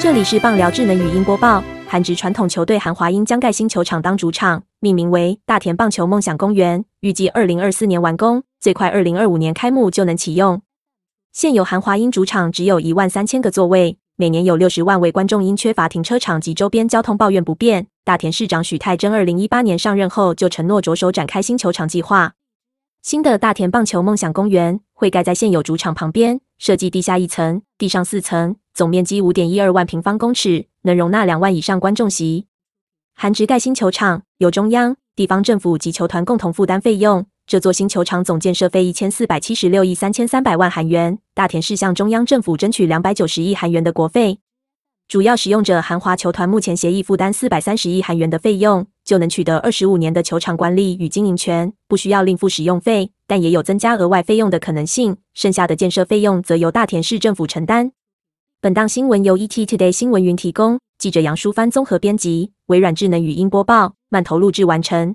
这里是棒聊智能语音播报。韩职传统球队韩华英将盖新球场当主场，命名为大田棒球梦想公园，预计二零二四年完工，最快二零二五年开幕就能启用。现有韩华英主场只有一万三千个座位，每年有六十万位观众因缺乏停车场及周边交通抱怨不便。大田市长许泰珍二零一八年上任后就承诺着手展开新球场计划。新的大田棒球梦想公园会盖在现有主场旁边，设计地下一层，地上四层。总面积五点一二万平方公尺，能容纳两万以上观众席。韩职盖新球场由中央、地方政府及球团共同负担费用。这座新球场总建设费一千四百七十六亿三千三百万韩元。大田市向中央政府争取两百九十亿韩元的国费。主要使用者韩华球团目前协议负担四百三十亿韩元的费用，就能取得二十五年的球场管理与经营权，不需要另付使用费，但也有增加额外费用的可能性。剩下的建设费用则由大田市政府承担。本档新闻由 ET Today 新闻云提供，记者杨淑帆综合编辑，微软智能语音播报，慢投录制完成。